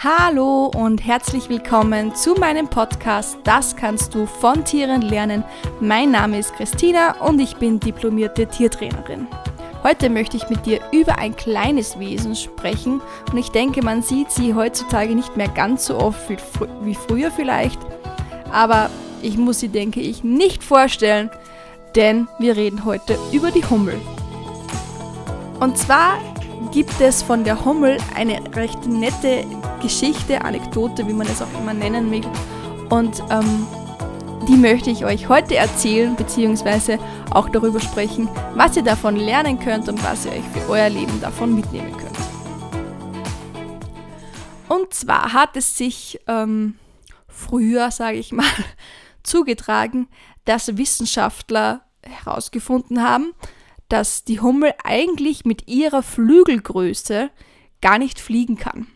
Hallo und herzlich willkommen zu meinem Podcast Das kannst du von Tieren lernen. Mein Name ist Christina und ich bin diplomierte Tiertrainerin. Heute möchte ich mit dir über ein kleines Wesen sprechen und ich denke, man sieht sie heutzutage nicht mehr ganz so oft wie, fr wie früher vielleicht, aber ich muss sie, denke ich, nicht vorstellen, denn wir reden heute über die Hummel. Und zwar gibt es von der Hummel eine recht nette Geschichte, Anekdote, wie man es auch immer nennen will. Und ähm, die möchte ich euch heute erzählen, beziehungsweise auch darüber sprechen, was ihr davon lernen könnt und was ihr euch für euer Leben davon mitnehmen könnt. Und zwar hat es sich ähm, früher, sage ich mal, zugetragen, dass Wissenschaftler herausgefunden haben, dass die Hummel eigentlich mit ihrer Flügelgröße gar nicht fliegen kann.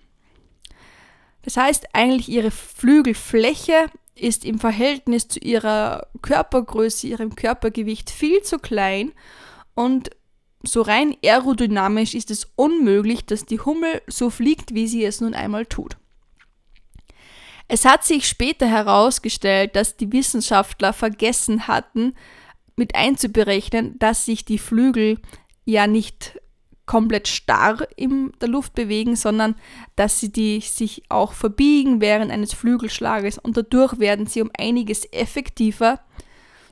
Das heißt, eigentlich ihre Flügelfläche ist im Verhältnis zu ihrer Körpergröße, ihrem Körpergewicht viel zu klein und so rein aerodynamisch ist es unmöglich, dass die Hummel so fliegt, wie sie es nun einmal tut. Es hat sich später herausgestellt, dass die Wissenschaftler vergessen hatten, mit einzuberechnen, dass sich die Flügel ja nicht komplett starr in der Luft bewegen, sondern dass sie die sich auch verbiegen während eines Flügelschlages und dadurch werden sie um einiges effektiver,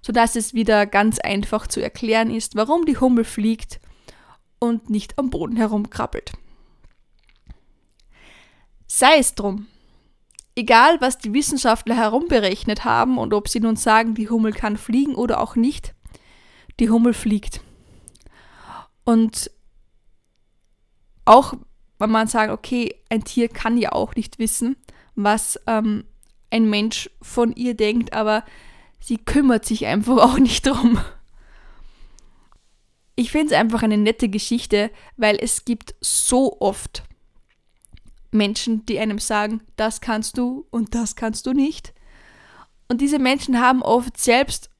sodass es wieder ganz einfach zu erklären ist, warum die Hummel fliegt und nicht am Boden herumkrabbelt. Sei es drum. Egal, was die Wissenschaftler herumberechnet haben und ob sie nun sagen, die Hummel kann fliegen oder auch nicht, die Hummel fliegt. Und auch wenn man sagt, okay, ein Tier kann ja auch nicht wissen, was ähm, ein Mensch von ihr denkt, aber sie kümmert sich einfach auch nicht drum. Ich finde es einfach eine nette Geschichte, weil es gibt so oft Menschen, die einem sagen, das kannst du und das kannst du nicht. Und diese Menschen haben oft selbst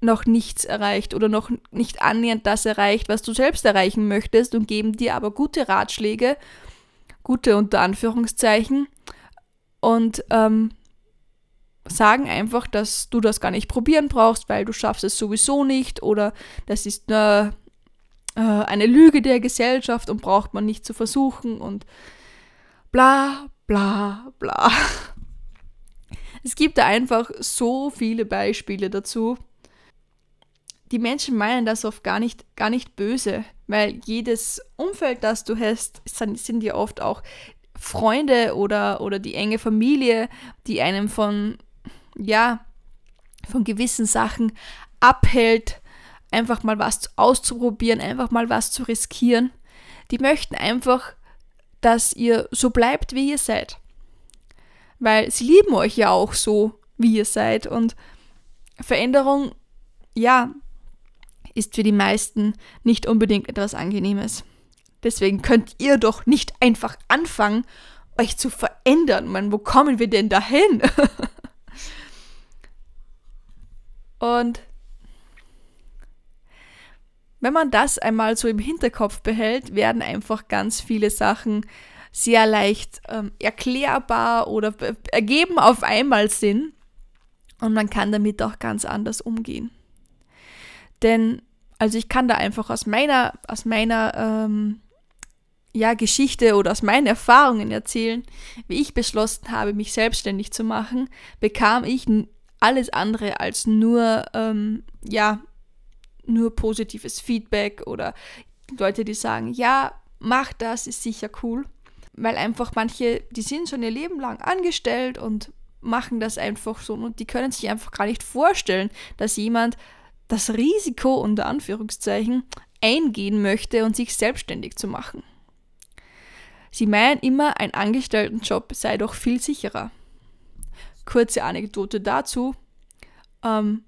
noch nichts erreicht oder noch nicht annähernd das erreicht, was du selbst erreichen möchtest und geben dir aber gute Ratschläge, gute unter Anführungszeichen und ähm, sagen einfach, dass du das gar nicht probieren brauchst, weil du schaffst es sowieso nicht oder das ist eine, äh, eine Lüge der Gesellschaft und braucht man nicht zu versuchen und bla bla bla. Es gibt da einfach so viele Beispiele dazu die Menschen meinen das oft gar nicht, gar nicht böse, weil jedes Umfeld, das du hast, sind, ja oft auch Freunde oder, oder die enge Familie, die einem von, ja, von gewissen Sachen abhält, einfach mal was auszuprobieren, einfach mal was zu riskieren. Die möchten einfach, dass ihr so bleibt, wie ihr seid. Weil sie lieben euch ja auch so, wie ihr seid. Und Veränderung, ja, ist für die meisten nicht unbedingt etwas Angenehmes. Deswegen könnt ihr doch nicht einfach anfangen, euch zu verändern. Man, wo kommen wir denn dahin? Und wenn man das einmal so im Hinterkopf behält, werden einfach ganz viele Sachen sehr leicht ähm, erklärbar oder ergeben auf einmal Sinn und man kann damit auch ganz anders umgehen. Denn also ich kann da einfach aus meiner, aus meiner ähm, ja, Geschichte oder aus meinen Erfahrungen erzählen, wie ich beschlossen habe, mich selbstständig zu machen, bekam ich alles andere als nur, ähm, ja, nur positives Feedback oder Leute, die sagen, ja, mach das, ist sicher cool. Weil einfach manche, die sind schon ihr Leben lang angestellt und machen das einfach so und die können sich einfach gar nicht vorstellen, dass jemand das Risiko unter Anführungszeichen eingehen möchte und sich selbstständig zu machen. Sie meinen immer, ein Angestelltenjob sei doch viel sicherer. Kurze Anekdote dazu. Ähm,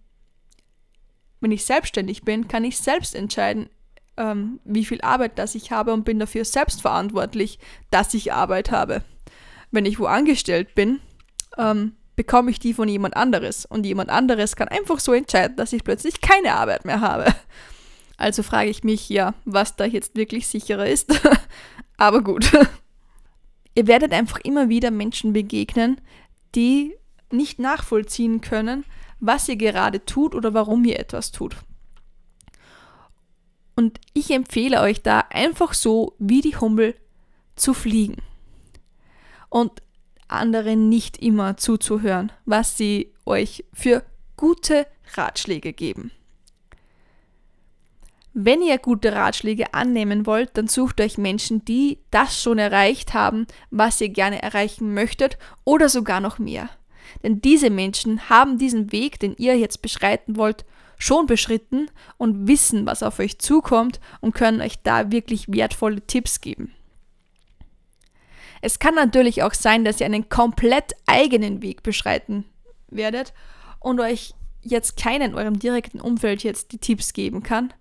wenn ich selbstständig bin, kann ich selbst entscheiden, ähm, wie viel Arbeit das ich habe und bin dafür selbst verantwortlich, dass ich Arbeit habe. Wenn ich wo angestellt bin, ähm, bekomme ich die von jemand anderes. Und jemand anderes kann einfach so entscheiden, dass ich plötzlich keine Arbeit mehr habe. Also frage ich mich ja, was da jetzt wirklich sicherer ist. Aber gut. Ihr werdet einfach immer wieder Menschen begegnen, die nicht nachvollziehen können, was ihr gerade tut oder warum ihr etwas tut. Und ich empfehle euch da einfach so wie die Hummel zu fliegen. Und anderen nicht immer zuzuhören, was sie euch für gute Ratschläge geben. Wenn ihr gute Ratschläge annehmen wollt, dann sucht euch Menschen, die das schon erreicht haben, was ihr gerne erreichen möchtet oder sogar noch mehr. Denn diese Menschen haben diesen Weg, den ihr jetzt beschreiten wollt, schon beschritten und wissen, was auf euch zukommt und können euch da wirklich wertvolle Tipps geben. Es kann natürlich auch sein, dass ihr einen komplett eigenen Weg beschreiten werdet und euch jetzt keinen in eurem direkten Umfeld jetzt die Tipps geben kann,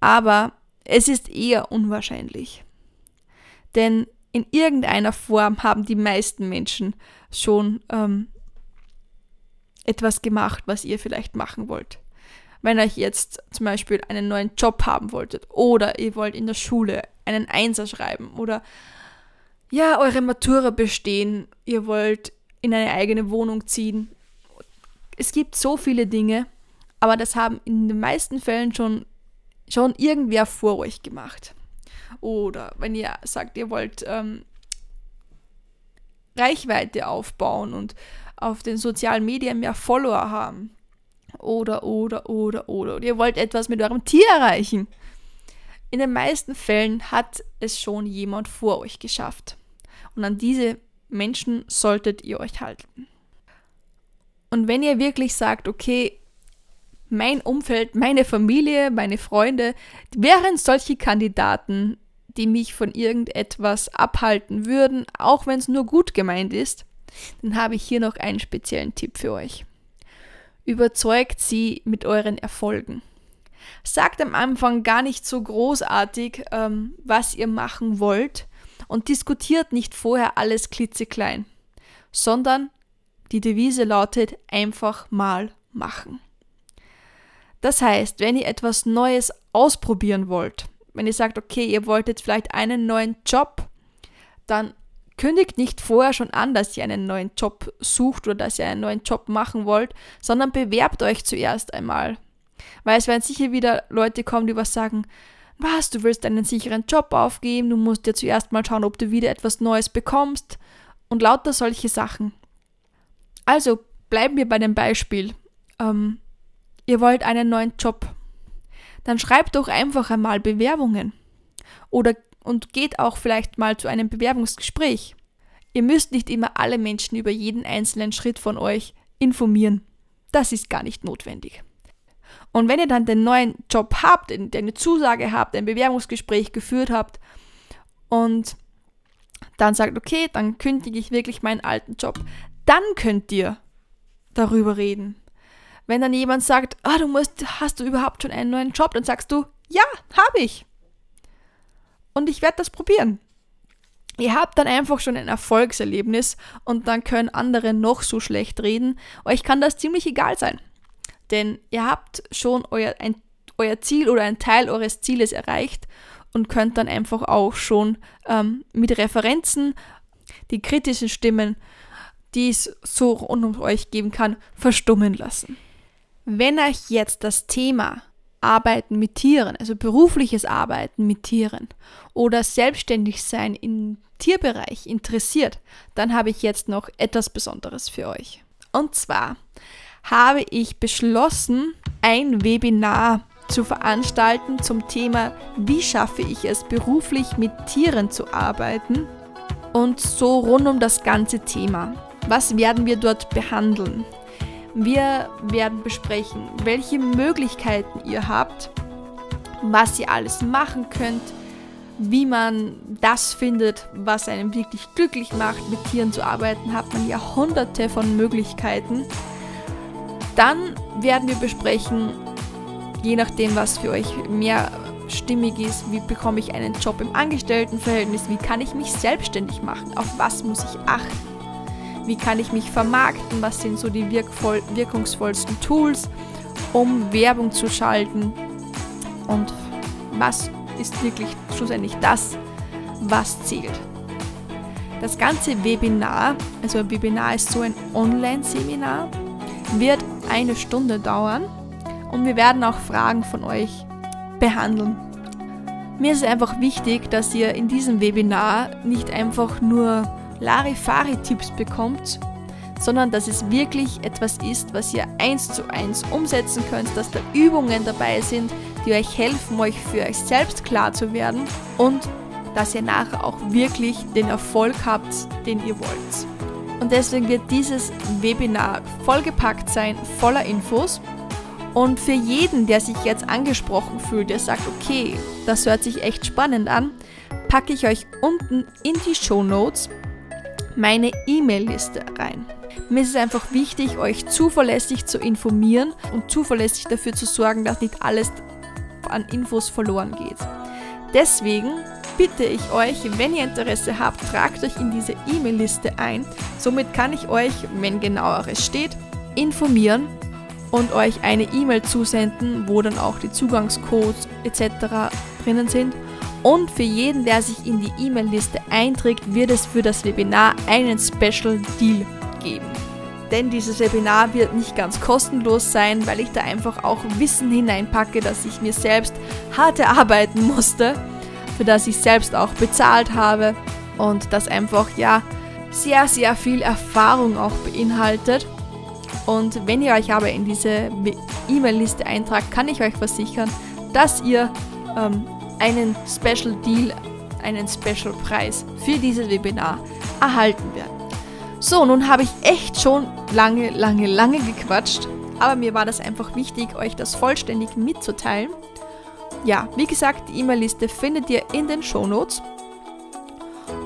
aber es ist eher unwahrscheinlich. Denn in irgendeiner Form haben die meisten Menschen schon ähm, etwas gemacht, was ihr vielleicht machen wollt. Wenn euch jetzt zum Beispiel einen neuen Job haben wolltet oder ihr wollt in der Schule einen Einser schreiben oder ja, eure Matura bestehen, ihr wollt in eine eigene Wohnung ziehen. Es gibt so viele Dinge, aber das haben in den meisten Fällen schon, schon irgendwer vor euch gemacht. Oder wenn ihr sagt, ihr wollt ähm, Reichweite aufbauen und auf den sozialen Medien mehr Follower haben. Oder, oder, oder, oder. Und ihr wollt etwas mit eurem Tier erreichen. In den meisten Fällen hat es schon jemand vor euch geschafft. Und an diese Menschen solltet ihr euch halten. Und wenn ihr wirklich sagt, okay, mein Umfeld, meine Familie, meine Freunde wären solche Kandidaten, die mich von irgendetwas abhalten würden, auch wenn es nur gut gemeint ist, dann habe ich hier noch einen speziellen Tipp für euch. Überzeugt sie mit euren Erfolgen. Sagt am Anfang gar nicht so großartig, ähm, was ihr machen wollt und diskutiert nicht vorher alles klitzeklein, sondern die Devise lautet einfach mal machen. Das heißt, wenn ihr etwas Neues ausprobieren wollt, wenn ihr sagt, okay, ihr wollt jetzt vielleicht einen neuen Job, dann kündigt nicht vorher schon an, dass ihr einen neuen Job sucht oder dass ihr einen neuen Job machen wollt, sondern bewerbt euch zuerst einmal. Weil es werden sicher wieder Leute kommen, die was sagen, was, du willst einen sicheren Job aufgeben, du musst dir zuerst mal schauen, ob du wieder etwas Neues bekommst und lauter solche Sachen. Also bleiben wir bei dem Beispiel. Ähm, ihr wollt einen neuen Job. Dann schreibt doch einfach einmal Bewerbungen. Oder und geht auch vielleicht mal zu einem Bewerbungsgespräch. Ihr müsst nicht immer alle Menschen über jeden einzelnen Schritt von euch informieren. Das ist gar nicht notwendig. Und wenn ihr dann den neuen Job habt, eine Zusage habt, ein Bewerbungsgespräch geführt habt und dann sagt, okay, dann kündige ich wirklich meinen alten Job, dann könnt ihr darüber reden. Wenn dann jemand sagt, ah, du musst, hast du überhaupt schon einen neuen Job, dann sagst du, ja, habe ich und ich werde das probieren. Ihr habt dann einfach schon ein Erfolgserlebnis und dann können andere noch so schlecht reden. Euch kann das ziemlich egal sein. Denn ihr habt schon euer, ein, euer Ziel oder ein Teil eures Zieles erreicht und könnt dann einfach auch schon ähm, mit Referenzen die kritischen Stimmen, die es so rund um euch geben kann, verstummen lassen. Wenn euch jetzt das Thema Arbeiten mit Tieren, also berufliches Arbeiten mit Tieren oder selbstständig sein im Tierbereich interessiert, dann habe ich jetzt noch etwas Besonderes für euch. Und zwar habe ich beschlossen, ein Webinar zu veranstalten zum Thema, wie schaffe ich es beruflich mit Tieren zu arbeiten und so rund um das ganze Thema. Was werden wir dort behandeln? Wir werden besprechen, welche Möglichkeiten ihr habt, was ihr alles machen könnt, wie man das findet, was einem wirklich glücklich macht. Mit Tieren zu arbeiten hat man ja hunderte von Möglichkeiten. Dann werden wir besprechen, je nachdem, was für euch mehr stimmig ist, wie bekomme ich einen Job im Angestelltenverhältnis, wie kann ich mich selbstständig machen, auf was muss ich achten. Wie kann ich mich vermarkten? Was sind so die wirkvoll, wirkungsvollsten Tools, um Werbung zu schalten? Und was ist wirklich schlussendlich das, was zählt? Das ganze Webinar, also ein Webinar ist so ein Online-Seminar, wird eine Stunde dauern und wir werden auch Fragen von euch behandeln. Mir ist einfach wichtig, dass ihr in diesem Webinar nicht einfach nur Larifari-Tipps bekommt, sondern dass es wirklich etwas ist, was ihr eins zu eins umsetzen könnt, dass da Übungen dabei sind, die euch helfen, euch für euch selbst klar zu werden und dass ihr nachher auch wirklich den Erfolg habt, den ihr wollt. Und deswegen wird dieses Webinar vollgepackt sein, voller Infos. Und für jeden, der sich jetzt angesprochen fühlt, der sagt, okay, das hört sich echt spannend an, packe ich euch unten in die Show Notes meine E-Mail-Liste rein. Mir ist es einfach wichtig, euch zuverlässig zu informieren und zuverlässig dafür zu sorgen, dass nicht alles an Infos verloren geht. Deswegen bitte ich euch, wenn ihr Interesse habt, tragt euch in diese E-Mail-Liste ein. Somit kann ich euch, wenn genaueres steht, informieren und euch eine E-Mail zusenden, wo dann auch die Zugangscodes etc. drinnen sind. Und für jeden, der sich in die E-Mail-Liste einträgt, wird es für das Webinar einen Special Deal geben. Denn dieses Webinar wird nicht ganz kostenlos sein, weil ich da einfach auch Wissen hineinpacke, das ich mir selbst hart erarbeiten musste, für das ich selbst auch bezahlt habe und das einfach ja sehr, sehr viel Erfahrung auch beinhaltet. Und wenn ihr euch aber in diese E-Mail-Liste eintragt, kann ich euch versichern, dass ihr ähm, einen Special Deal, einen Special Preis für dieses Webinar erhalten werdet. So, nun habe ich echt schon lange, lange, lange gequatscht, aber mir war das einfach wichtig, euch das vollständig mitzuteilen. Ja, wie gesagt, die E-Mail-Liste findet ihr in den Show Notes.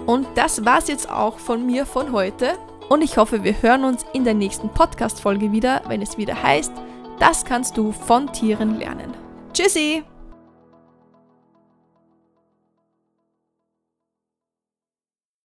Und das war's jetzt auch von mir von heute. Und ich hoffe, wir hören uns in der nächsten Podcast-Folge wieder, wenn es wieder heißt, das kannst du von Tieren lernen. Tschüssi!